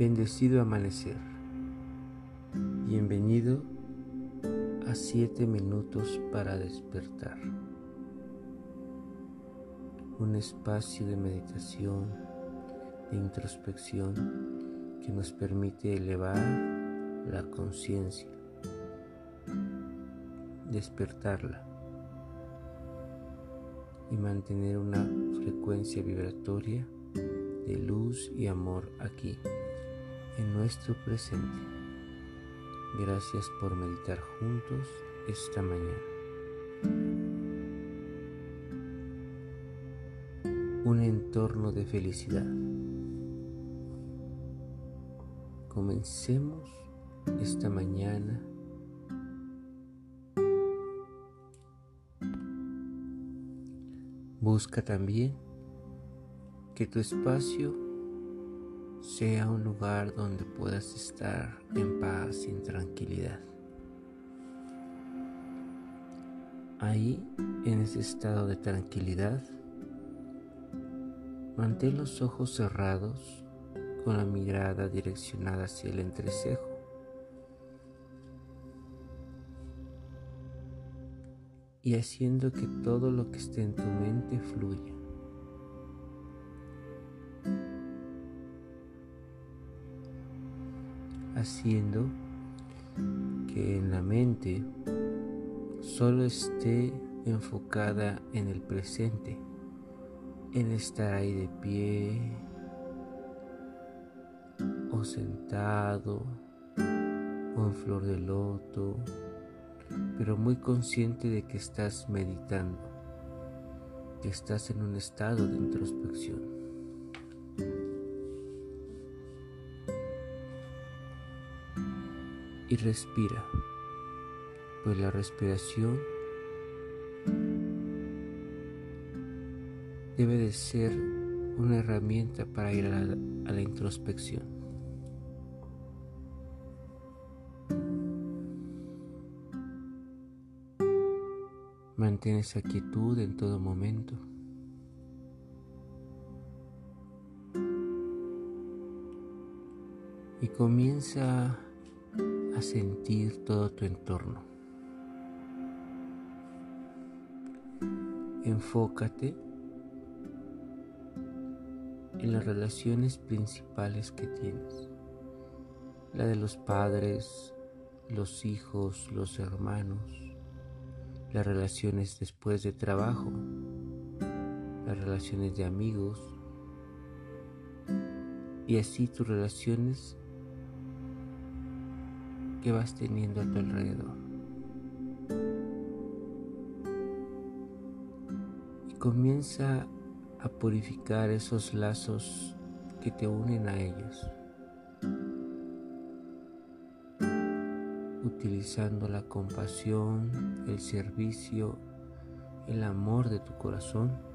Bendecido amanecer. Bienvenido a 7 minutos para despertar. Un espacio de meditación, de introspección que nos permite elevar la conciencia, despertarla y mantener una frecuencia vibratoria de luz y amor aquí en nuestro presente. Gracias por meditar juntos esta mañana. Un entorno de felicidad. Comencemos esta mañana Busca también que tu espacio sea un lugar donde puedas estar en paz y en tranquilidad. Ahí, en ese estado de tranquilidad, mantén los ojos cerrados con la mirada direccionada hacia el entrecejo. Y haciendo que todo lo que esté en tu mente fluya. Haciendo que en la mente solo esté enfocada en el presente, en estar ahí de pie o sentado o en flor de loto, pero muy consciente de que estás meditando, que estás en un estado de introspección. Y respira, pues la respiración debe de ser una herramienta para ir a la, introspección. Mantén esa quietud en todo momento. Y comienza a sentir todo tu entorno. Enfócate en las relaciones principales que tienes. La de los padres, los hijos, los hermanos, las relaciones después de trabajo, las relaciones de amigos y así tus relaciones que vas teniendo a tu alrededor. Y comienza a purificar esos lazos que te unen a ellos. Utilizando la compasión, el servicio, el amor de tu corazón.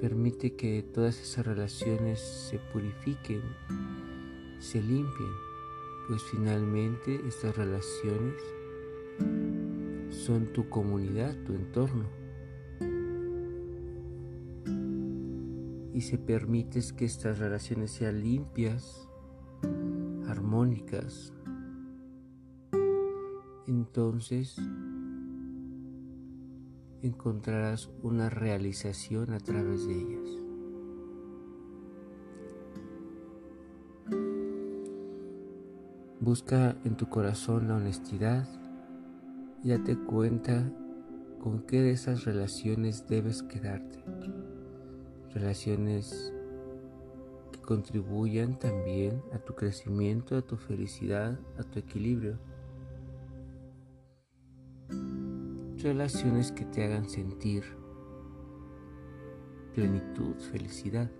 Permite que todas esas relaciones se purifiquen se limpien, pues finalmente estas relaciones son tu comunidad, tu entorno. Y si permites que estas relaciones sean limpias, armónicas, entonces encontrarás una realización a través de ellas. Busca en tu corazón la honestidad y date cuenta con qué de esas relaciones debes quedarte. Relaciones que contribuyan también a tu crecimiento, a tu felicidad, a tu equilibrio. Relaciones que te hagan sentir plenitud, felicidad.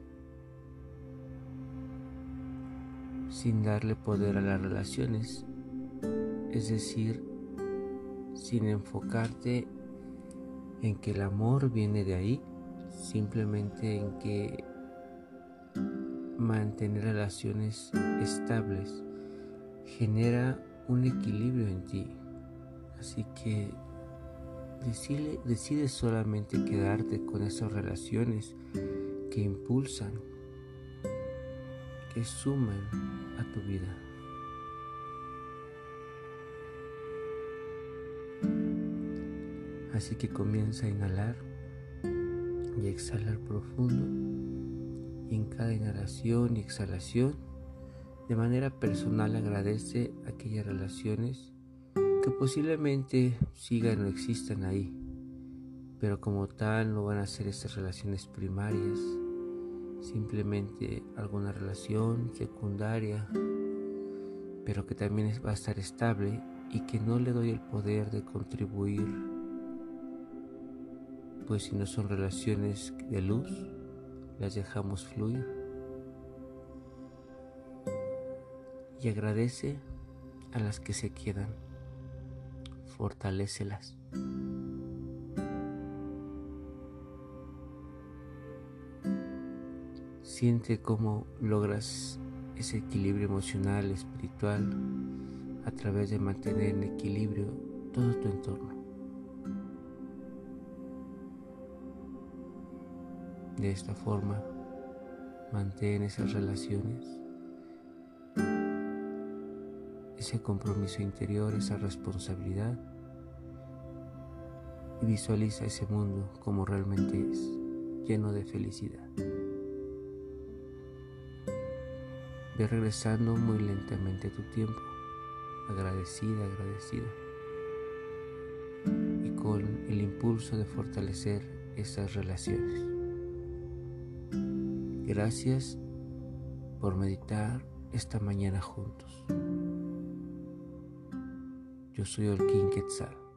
sin darle poder a las relaciones, es decir, sin enfocarte en que el amor viene de ahí, simplemente en que mantener relaciones estables genera un equilibrio en ti. Así que decide, decide solamente quedarte con esas relaciones que impulsan, que suman a tu vida. Así que comienza a inhalar y exhalar profundo. Y en cada inhalación y exhalación, de manera personal agradece aquellas relaciones que posiblemente sigan o existan ahí, pero como tal no van a ser estas relaciones primarias, simplemente alguna relación secundaria, pero que también va a estar estable y que no le doy el poder de contribuir pues si no son relaciones de luz, las dejamos fluir. Y agradece a las que se quedan, fortalécelas. Siente cómo logras ese equilibrio emocional, espiritual, a través de mantener en equilibrio todo tu entorno. De esta forma, mantén esas relaciones, ese compromiso interior, esa responsabilidad y visualiza ese mundo como realmente es, lleno de felicidad. Ve regresando muy lentamente tu tiempo, agradecida, agradecida, y con el impulso de fortalecer esas relaciones. Gracias por meditar esta mañana juntos. Yo soy Olkin Quetzal.